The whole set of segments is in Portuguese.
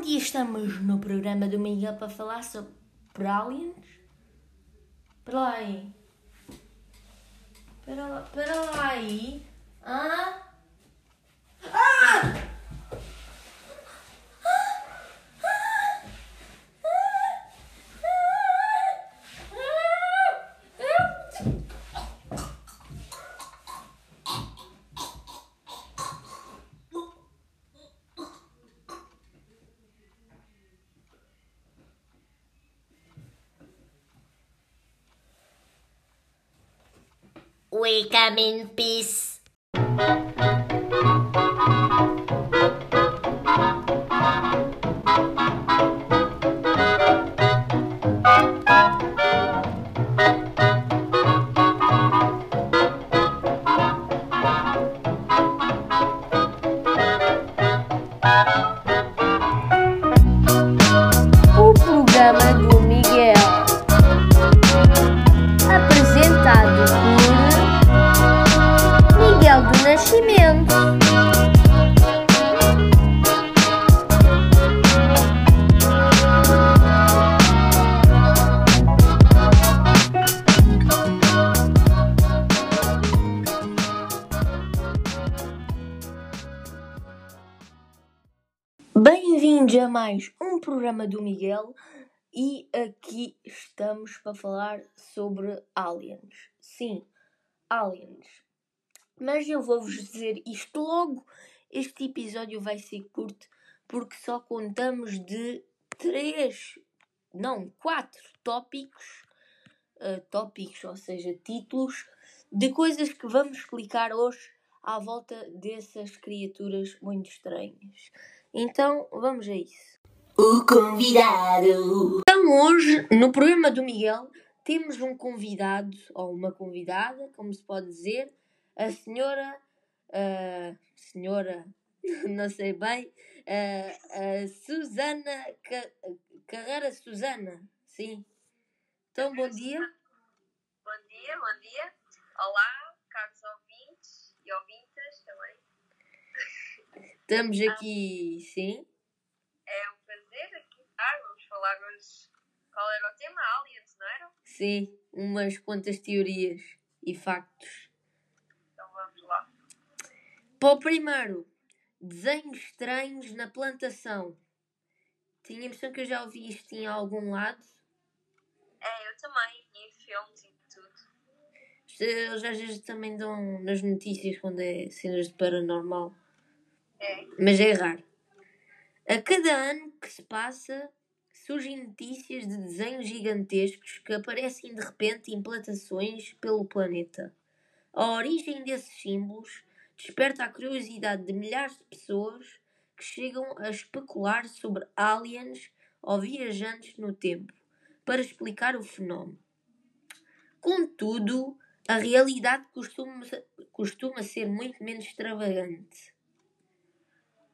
bom dia, estamos no programa do Miguel para falar sobre aliens. Para lá aí. Para lá, para lá aí. Ah? Ah! We come in peace. Miguel e aqui estamos para falar sobre aliens. Sim, aliens. Mas eu vou-vos dizer isto logo. Este episódio vai ser curto porque só contamos de três, não, quatro tópicos, eh, tópicos, ou seja, títulos de coisas que vamos explicar hoje à volta dessas criaturas muito estranhas. Então, vamos a isso. O convidado. Então, hoje, no programa do Miguel, temos um convidado, ou uma convidada, como se pode dizer, a senhora. ah, senhora, não sei bem, ah, a Susana Ca- Carreira Susana, sim. Então, bom dia. Bom dia, bom dia. Olá, caros ouvintes e ouvintas também. Estamos aqui, sim. É um prazer aqui estar. Vamos falar hoje. Qual era o tema? Aliens, não era? Sim, umas quantas teorias e factos. Então vamos lá. Para o primeiro, desenhos estranhos na plantação. Tinha a impressão que eu já ouvi isto em algum lado. É, eu também. Em filmes e tudo. Eles às vezes também dão nas notícias quando é cenas de paranormal. É. Mas é raro. A cada ano que se passa, surgem notícias de desenhos gigantescos que aparecem de repente em plantações pelo planeta. A origem desses símbolos desperta a curiosidade de milhares de pessoas que chegam a especular sobre aliens ou viajantes no tempo para explicar o fenómeno. Contudo, a realidade costuma, costuma ser muito menos extravagante.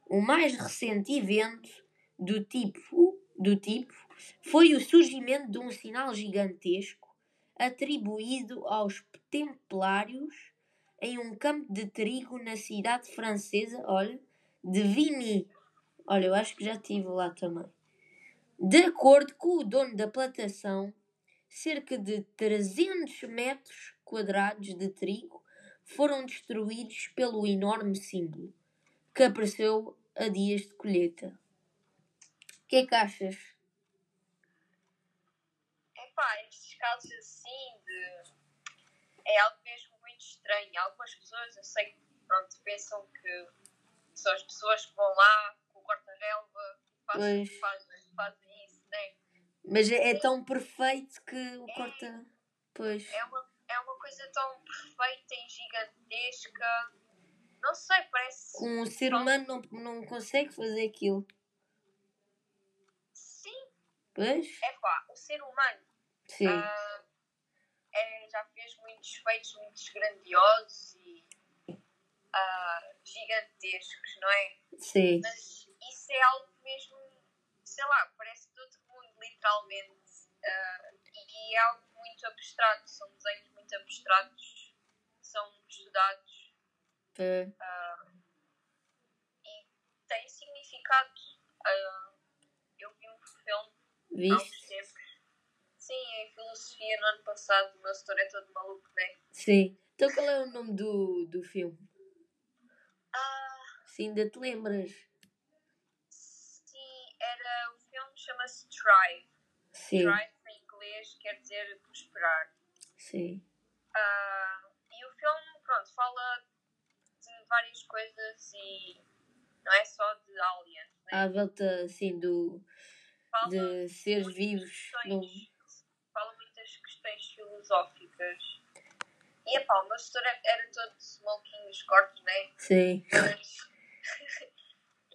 O mais recente evento do tipo, do tipo foi o surgimento de um sinal gigantesco atribuído aos templários em um campo de trigo na cidade francesa, olha, de Vigny. Olha, eu acho que já estive lá também. De acordo com o dono da plantação, cerca de 300 metros quadrados de trigo foram destruídos pelo enorme símbolo que apareceu a dias de colheita. O que é que achas? Epá, estes casos assim de. É algo mesmo muito estranho. Algumas pessoas, eu sei que, pronto, pensam que são as pessoas que vão lá com o corta-relva fazem, fazem, fazem isso, né? Mas é, é tão perfeito que o corta. Pois. é uma, é uma coisa tão perfeita e gigantesca. Não sei, parece. Um ser humano não, não consegue fazer aquilo. Pois? é pá, o ser humano ah, é, já fez muitos feitos muito grandiosos e ah, gigantescos, não é? Sim. Mas isso é algo mesmo, sei lá, parece de outro mundo, literalmente. Ah, e é algo muito abstrato, são desenhos muito abstratos são estudados É. e têm significado. Viste? Sim, em filosofia no ano passado o meu setor é todo maluco, né? Sim. Então qual é o nome do, do filme? Ah, Se ainda te lembras. sim, era. O filme chama-se Thrive. Sim. Thrive em inglês quer dizer prosperar. Sim. Ah, e o filme, pronto, fala de várias coisas e não é só de aliens, né? À volta assim do Fala de seres vivos. questões- No... Fala muitas questões filosóficas. E epá, o meu setor era todo smoking cortes, né? Sim. Mas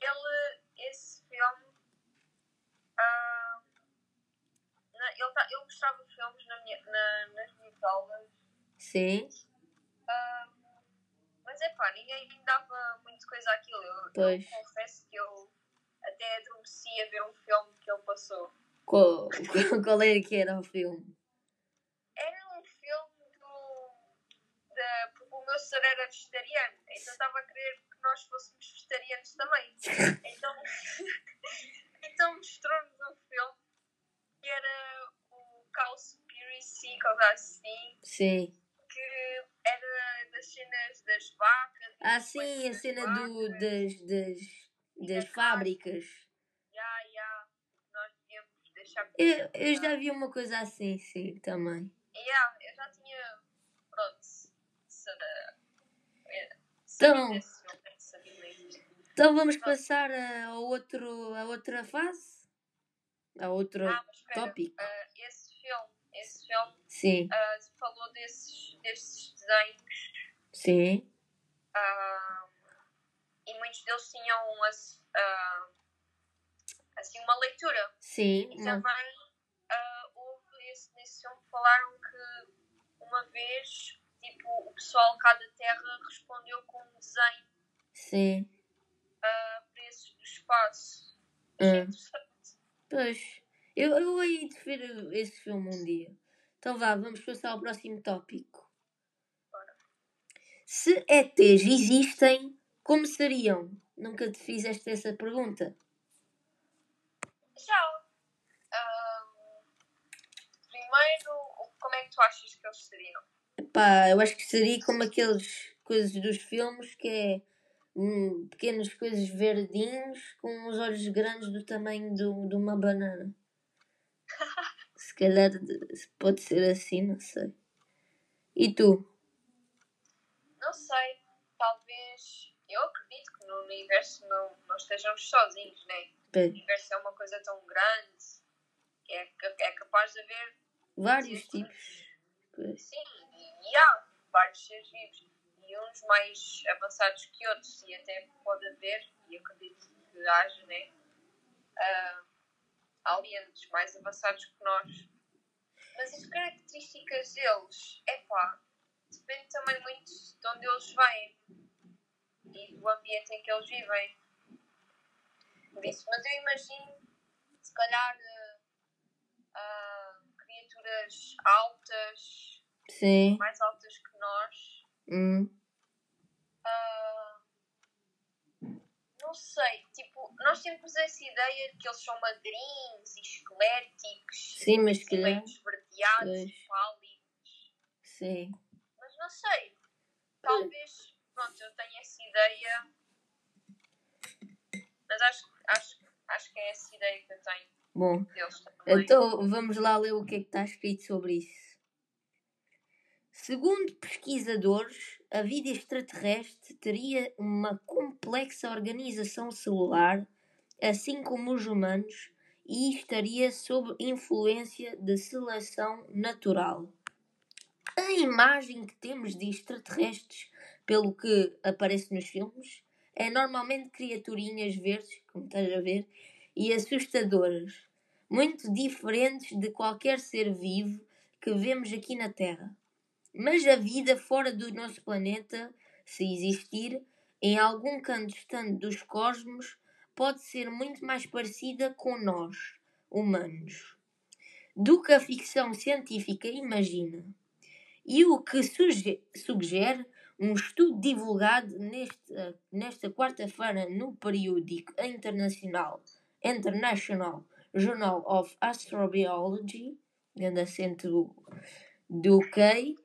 ele, esse filme, ah, na- ele, tá, ele mostrava filmes na minha, na, nas minhas aulas, Sim. ah, mas é pá, ninguém dava muito coisa àquilo. Eu, Pois. eu confesso que eu até adormeci a ver um filme que ele passou. Qual, qual era que era o filme? Era um filme do. Da, porque o meu senhor era vegetariano, então estava a querer que nós fôssemos vegetarianos também. Então, então mostrou-nos um filme que era o Cowspiracy, coisa assim, Sim. que era das cenas das vacas. Ah, sim, a cena do, das, das, das fábricas. Ya, ya, nós devíamos deixar. Eu, eu já vi uma coisa assim, sim, também. Ya, eu já tinha. Pronto. sa- eh, Então-. Então vamos passar a, outro, a outra fase? A outro Ah, espera, tópico? ah, esse filme, esse filme Sim, ah, falou desses, desses desenhos sim, e muitos deles tinham as- ah, assim uma leitura. sim. E uma- também ah, houve esse, nesse filme falaram que uma vez tipo, o pessoal cá da Terra respondeu com um desenho Sim. a preços do espaço. Achei interessante. Pois, eu, eu hei de ver esse filme um dia. Então vá, vamos passar ao próximo tópico. Se ETs existem, como seriam? Nunca te fizeste essa pergunta? Já. Primeiro, como é que tu achas que eles seriam? Epá, eu acho que seria como aqueles coisas dos filmes que é hum, pequenas coisas verdinhos com os olhos grandes do tamanho do, de uma banana. Se calhar de- pode ser assim, não sei. E tu? Não sei. Talvez. Eu acredito que no universo não, não estejamos sozinhos, né? O Bem, universo é uma coisa tão grande que é, é capaz de haver. vários tipos. Pois. Sim, e, e há vários seres vivos. E uns mais avançados que outros. E até pode haver, e acredito que haja, né? ah, aliens mais avançados que nós. Mas as características deles, é pá, depende também muito de onde eles vêm e do ambiente em que eles vivem. Por isso, mas eu imagino, se calhar, ah, ah, criaturas altas, Sim. mais altas que nós. Hum. ah, não sei, tipo, nós temos essa ideia de que eles são magrinhos e esqueléticos, Sim, mas assim, meio calhar. esverdeados e pálidos. Sim. Mas não sei. Talvez, pronto, eu tenho essa ideia. Mas acho, acho, acho que é essa ideia que eu tenho Bom, então vamos lá ler o que é que está escrito sobre isso. Segundo pesquisadores, a vida extraterrestre teria uma complexa organização celular, assim como os humanos, e estaria sob influência de seleção natural. A imagem que temos de extraterrestres, pelo que aparece nos filmes, é normalmente criaturinhas verdes, como estás a ver, e assustadoras, muito diferentes de qualquer ser vivo que vemos aqui na Terra. Mas a vida fora do nosso planeta, se existir, em algum canto distante dos cosmos, pode ser muito mais parecida com nós, humanos, do que a ficção científica imagina. E o que suge- sugere um estudo divulgado nesta, nesta quarta-feira no periódico internacional International Journal of Astrobiology, grande acento do UK,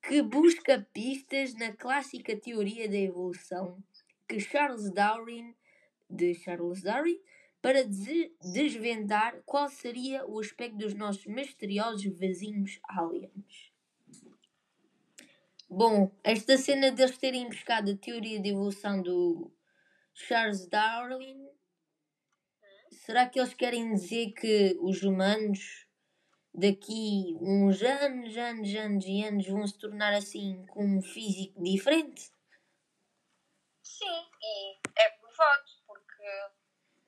que busca pistas na clássica teoria da evolução que Charles Darwin, de Charles Darwin, para des- desvendar qual seria o aspecto dos nossos misteriosos vizinhos aliens. Bom, esta cena deles terem buscado a teoria de evolução do Charles Darwin, será que eles querem dizer que os humanos daqui uns anos, anos, anos e anos vão se tornar assim com um físico diferente? Sim, e é provado, porque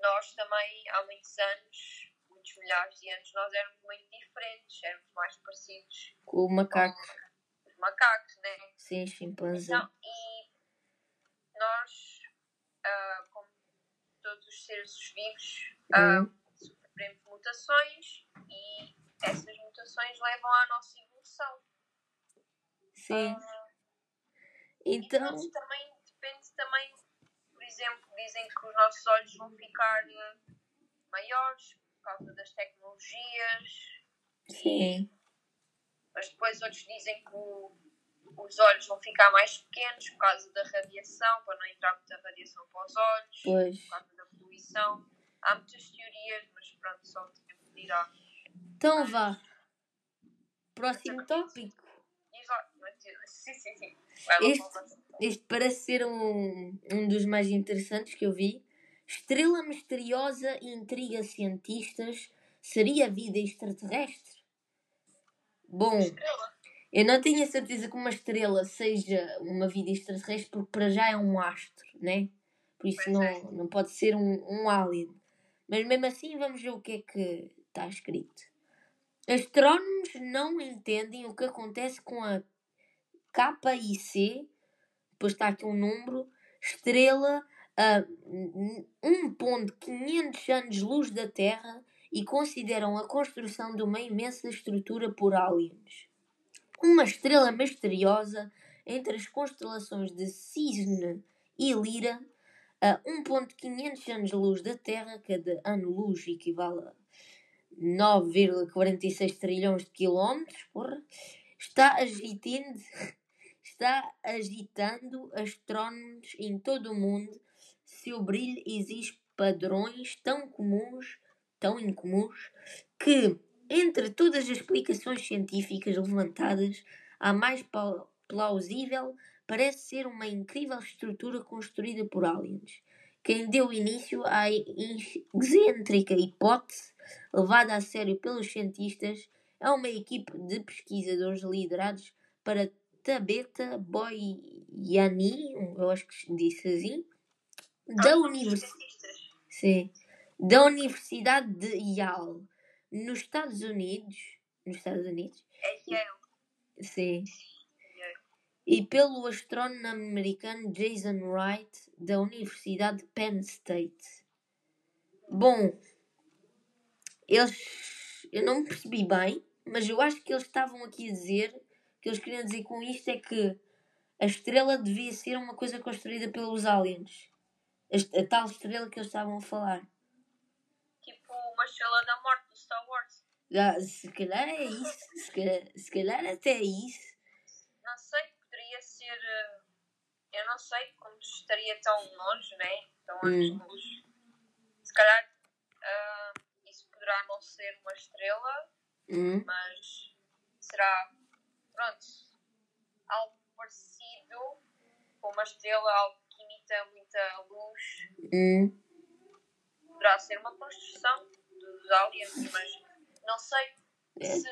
nós também, há muitos anos, muitos milhares de anos, nós éramos muito diferentes, éramos mais parecidos Com o macaco, com macacos, né? sim, chimpanzé. Então, e nós, ah, como todos os seres vivos, Hum, sofremos mutações e essas mutações levam à nossa evolução. sim. Ah, Então, Então, também depende também, por exemplo, dizem que os nossos olhos vão ficar maiores por causa das tecnologias, sim, mas depois outros dizem que o- os olhos vão ficar mais pequenos por causa da radiação, para não entrar muita radiação para os olhos, pois. por causa da poluição. Há muitas teorias, mas pronto, só o tempo dirá. Então vá. Próximo tópico. Sim, sim, sim. Este- próximo. Este parece ser um, um dos mais interessantes que eu vi. Estrela misteriosa e intriga cientistas. Seria vida extraterrestre? Bom, eu não tenho a certeza que uma estrela seja uma vida extraterrestre porque para já é um astro, né? Por isso Pois é. não, não pode ser um, um alien. Mas mesmo assim vamos ver o que é que está escrito. Astrónomos não entendem o que acontece com a KIC, depois está aqui um número, estrela a 1.500 anos-luz da Terra e consideram a construção de uma imensa estrutura por aliens. Uma estrela misteriosa entre as constelações de Cisne e Lira, a 1.500 anos-luz da Terra, cada ano-luz equivale a 9,46 trilhões de quilómetros, está agitando, está agitando astrónomos em todo o mundo. Seu brilho exige padrões tão comuns, tão incomuns, que entre todas as explicações científicas levantadas, a mais plausível parece ser uma incrível estrutura construída por aliens. Quem deu início à excêntrica hipótese, levada a sério pelos cientistas, é uma equipe de pesquisadores liderados para Tabeta Boyani, eu acho que se disse assim, da, Há univers... cientistas. Sim. Da Universidade de Yale, nos Estados Unidos. Nos Estados Unidos? É Yale. Sim. E pelo astrónomo americano Jason Wright, da Universidade de Penn State. Bom, eles. Eu não percebi bem, mas eu acho que eles estavam aqui a dizer. O que eles queriam dizer com isto é que a estrela devia ser uma coisa construída pelos aliens. A tal estrela que eles estavam a falar. Estrela da morte do Star Wars. Ah, se calhar é isso. Se calhar, se calhar até é isso. Não sei, poderia ser. eh, Eu não sei como estaria tão longe, né? Tão anos Hum. de luz. Se calhar ah, isso poderá não ser uma estrela, Hum, mas será. Pronto. Algo parecido com uma estrela, algo que imita muita luz. hum. Poderá ser uma construção aliens, mas não sei É. se,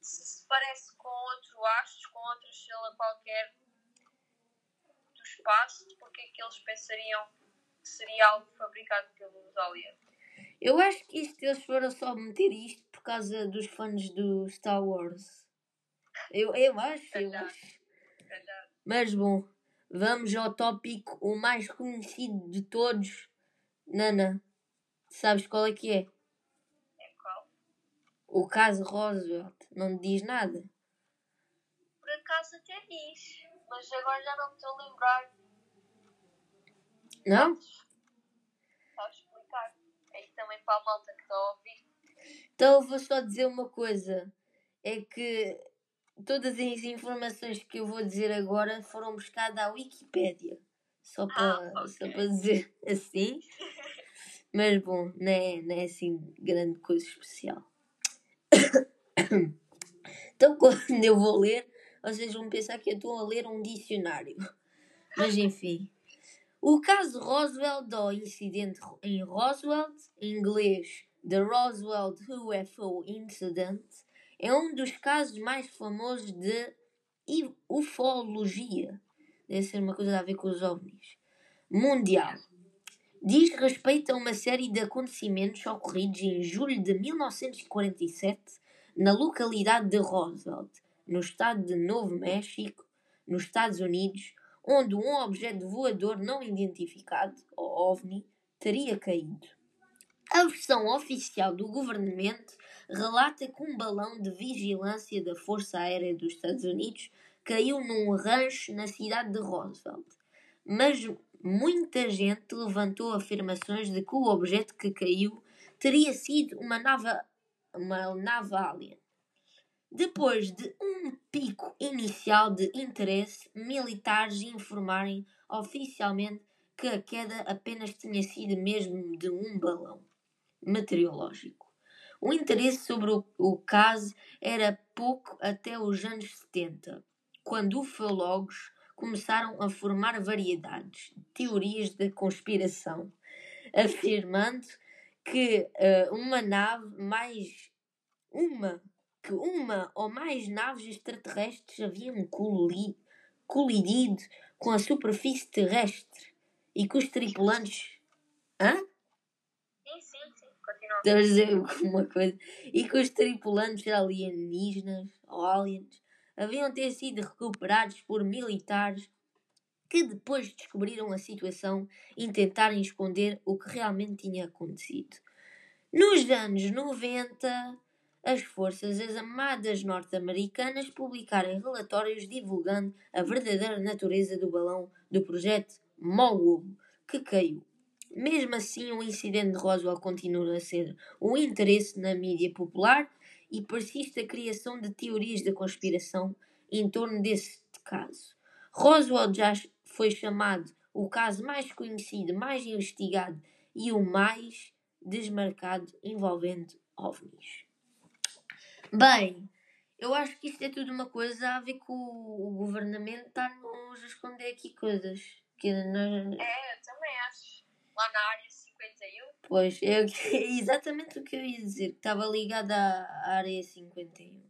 se se parece com outro astro, com outra estrela qualquer do espaço, porque é que eles pensariam que seria algo fabricado pelos aliens? Eu acho que isto eles foram só meter isto por causa dos fãs do Star Wars. Eu, eu acho, eu acho. Mas bom, vamos ao tópico o mais conhecido de todos. Nana, sabes qual é que é? O caso Roosevelt. Não diz nada. Por acaso até diz, mas agora já não me estou a lembrar. Não? Sabes explicar? Aí também para a malta que está a ouvir. Então eu vou só dizer uma coisa. É que todas as informações que eu vou dizer agora foram buscadas à Wikipédia. Só para, ok. só para dizer assim. Mas bom, não é, não é assim grande coisa especial. Então quando eu vou ler, vocês vão pensar que eu estou a ler um dicionário. Mas enfim. O caso Roswell do incidente em Roswell, em inglês The Roswell UFO Incident, é um dos casos mais famosos de ufologia. Deve ser uma coisa a ver com os ovnis. Mundial. Diz respeito a uma série de acontecimentos ocorridos em julho de 1947 na localidade de Roosevelt, no estado de Novo México, nos Estados Unidos, onde um objeto voador não identificado, ou OVNI, teria caído. A versão oficial do governamento relata que um balão de vigilância da Força Aérea dos Estados Unidos caiu num rancho na cidade de Roosevelt. Mas muita gente levantou afirmações de que o objeto que caiu teria sido uma nave, uma nave alien. Depois de um pico inicial de interesse, militares informarem oficialmente que a queda apenas tinha sido mesmo de um balão meteorológico. O interesse sobre o, o caso era pouco até os anos 70, quando ufólogos começaram a formar variedades de teorias da conspiração, afirmando que eh, uma nave mais uma que uma ou mais naves extraterrestres haviam coli- colidido com a superfície terrestre e que os tripulantes hã? Sim, sim, sim. Continua. A dizer uma coisa. E que os tripulantes alienígenas ou aliens haviam ter sido recuperados por militares que depois descobriram a situação e tentaram esconder o que realmente tinha acontecido. Nos anos 90, as Forças Armadas norte-americanas publicaram relatórios divulgando a verdadeira natureza do balão do projeto Mogul, que caiu. Mesmo assim, o incidente de Roswell continua a ser um interesse na mídia popular e persiste a criação de teorias da conspiração em torno desse caso. Roswell já foi chamado o caso mais conhecido, mais investigado e o mais desmarcado envolvendo ovnis. Bem, eu acho que isto é tudo uma coisa a ver com o, o governamento está-nos a esconder aqui coisas. Que nós, É, eu também acho. Lá na área 51, Pois, é, que- exatamente o que eu ia dizer, que estava ligada à área 51.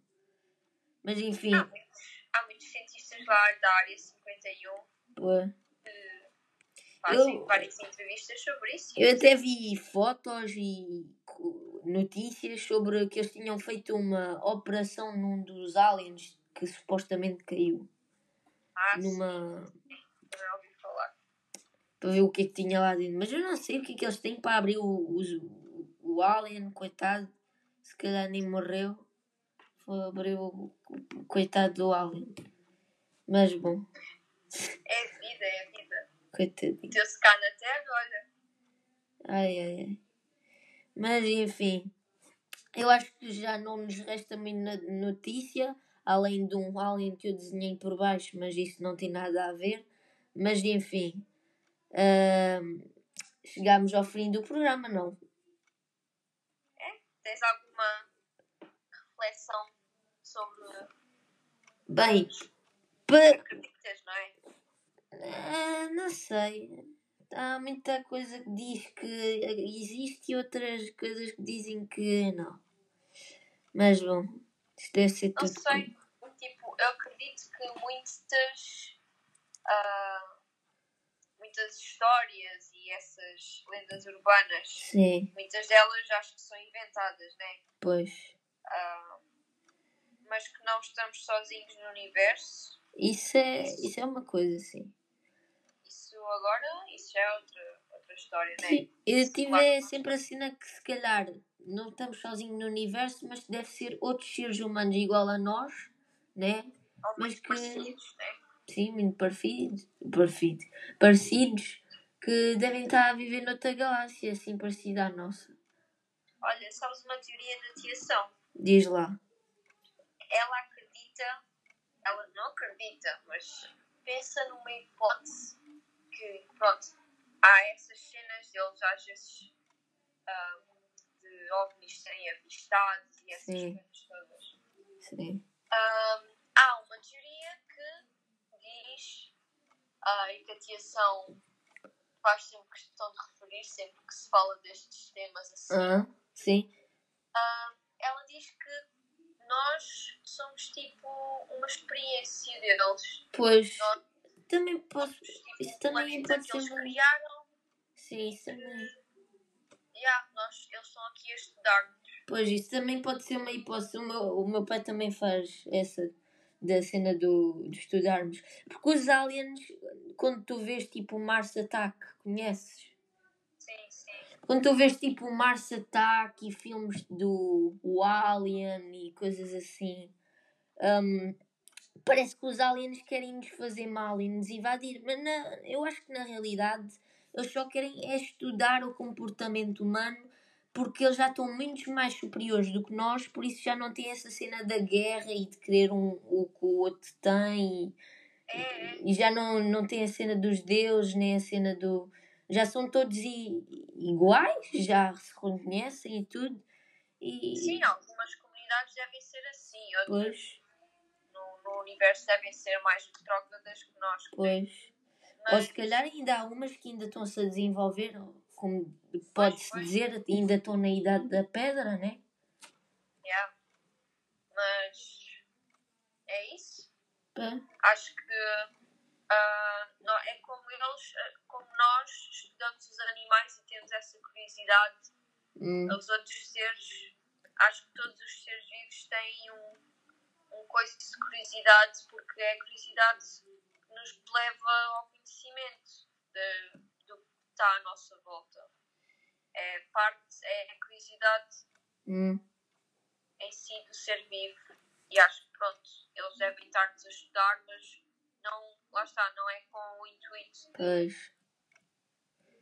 Mas enfim, há muitos, há muitos cientistas lá da área 51 pô, fazem Eu- várias entrevistas sobre isso. eu até vi fotos e notícias sobre que eles tinham feito uma operação num dos aliens que supostamente caiu. Ah, sim, Numa. falar. Para ver o que é que tinha lá dentro. Mas eu não sei o que é que eles têm para abrir o, os- o, alien, coitado. Se calhar nem morreu. Foi abrir o, o coitado do alien. Mas bom, É vida, é vida. coitadinho. Meteu-se cá na Terra, olha. Ai, ai, ai. Mas enfim, eu acho que já não nos resta muita notícia, além de um alien que eu desenhei por baixo, mas isso não tem nada a ver. Mas enfim, ahm, chegámos ao fim do programa, não? Tens alguma reflexão sobre Bem, pa- acreditas, não é? ah, não sei. Há muita coisa que diz que existe e outras coisas que dizem que não. Mas bom, isto deve ser Não tudo. sei. Tipo, eu acredito que muitas. ah, muitas histórias e essas lendas urbanas, Sim, muitas delas acho que são inventadas, né? pois. Ah, mas que não estamos sozinhos no universo. Isso é, isso é uma coisa, sim. Isso agora, isso já é outra, outra história, né? Sim, eu tive claro. é sempre a cena que se calhar não estamos sozinhos no universo, mas deve ser outros seres humanos igual a nós, né? Ou mas que- parecidos, né? Sim, muito parecidos, parecidos, parecidos, que devem estar a viver noutra galáxia, assim parecida à nossa. Olha, sabes uma teoria da teação? Diz lá. Ela acredita, ela não acredita, mas pensa numa hipótese que, pronto, há essas cenas deles às vezes ah, de ovnis serem avistados e essas Sim. coisas todas. Sim. Ah, há uma teoria que diz ah, e que a teação faz sempre questão de referir sempre que se fala destes temas assim. Ah, sim. Ah, ela diz que nós somos tipo uma experiência deles. Pois. Nós Também posso. tipo Isso também vida pode que eles ser. criaram. Sim, isso também. Yeah, nós, eles estão aqui a estudar. Pois, isso também pode ser uma hipótese. O meu, o meu pai também faz essa da cena do, de estudarmos. Porque os aliens, quando tu vês tipo o Mars Attack, conheces? Sim, sim. Quando tu vês tipo o Mars Attack e filmes do o Alien e coisas assim, hum, parece que os aliens querem nos fazer mal e nos invadir. Mas na- eu acho que na realidade eles só querem é estudar o comportamento humano porque eles já estão muito mais superiores do que nós, por isso já não tem essa cena da guerra e de querer um, o que o outro tem. É, é. E já não, não tem a cena dos deuses, nem a cena do. Já são todos i- iguais, já se reconhecem e tudo. E. Sim, algumas comunidades devem ser assim, outras no, no universo devem ser mais retrógradas que nós. pois. Ou Mas, se calhar ainda há umas que ainda estão-se a desenvolver, como pode-se dizer, ainda estão na idade da pedra, né? yeah. Mas é isso. Pá, Acho que ah, nó- é como eles, ah, como nós estudamos os animais e temos essa curiosidade, hum, os outros seres, acho que todos os seres vivos têm um, um coisa de curiosidade, porque é a curiosidade que nos leva ao conhecimento de- está à nossa volta. É parte, é a curiosidade hum, em si do ser vivo. E acho que pronto, eles devem estar-nos a estudar, mas não, lá está, não é com o intuito pois.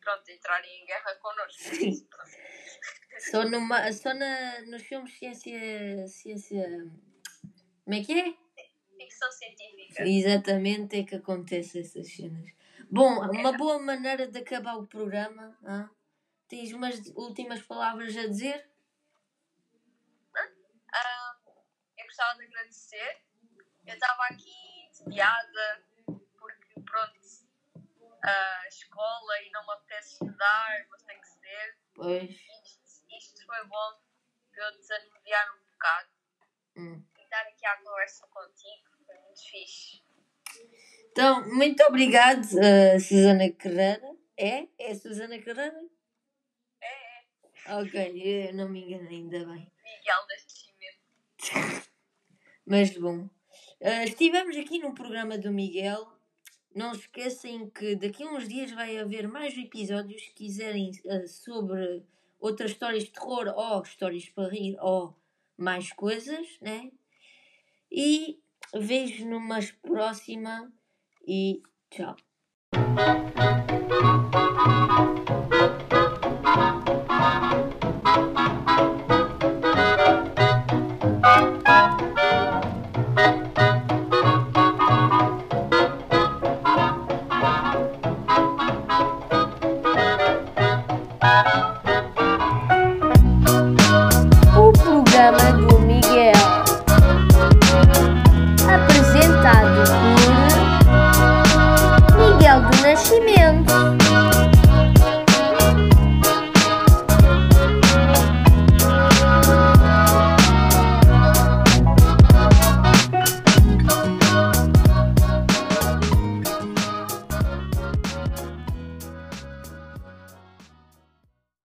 pronto, entrarem em guerra connosco. Sim. Só, numa, só na, nos filmes ciência, ciência. Como é que é? Ficção científica. Exatamente, é que acontece essas cenas. Bom, uma boa maneira de acabar o programa. Tens umas últimas palavras a dizer? Ah, eu gostava de agradecer. Eu estava aqui tediada porque, pronto, a escola e não me apetece estudar, mas tem que ser. Pois. Isto, isto foi bom para eu desanuviar um bocado Hum. e estar aqui à conversa contigo. Foi muito fixe. Então, muito obrigado, uh, Susana Carreira. É? É Susana Carreira? É, é. Ok, eu não me enganei, ainda bem. Miguel Nascimento. Mas bom, eh, estivemos aqui no programa do Miguel. Não se esqueçam que daqui a uns dias vai haver mais episódios. Se quiserem eh, sobre outras histórias de terror ou histórias para rir ou mais coisas, né? E vejo numa próxima e tchau.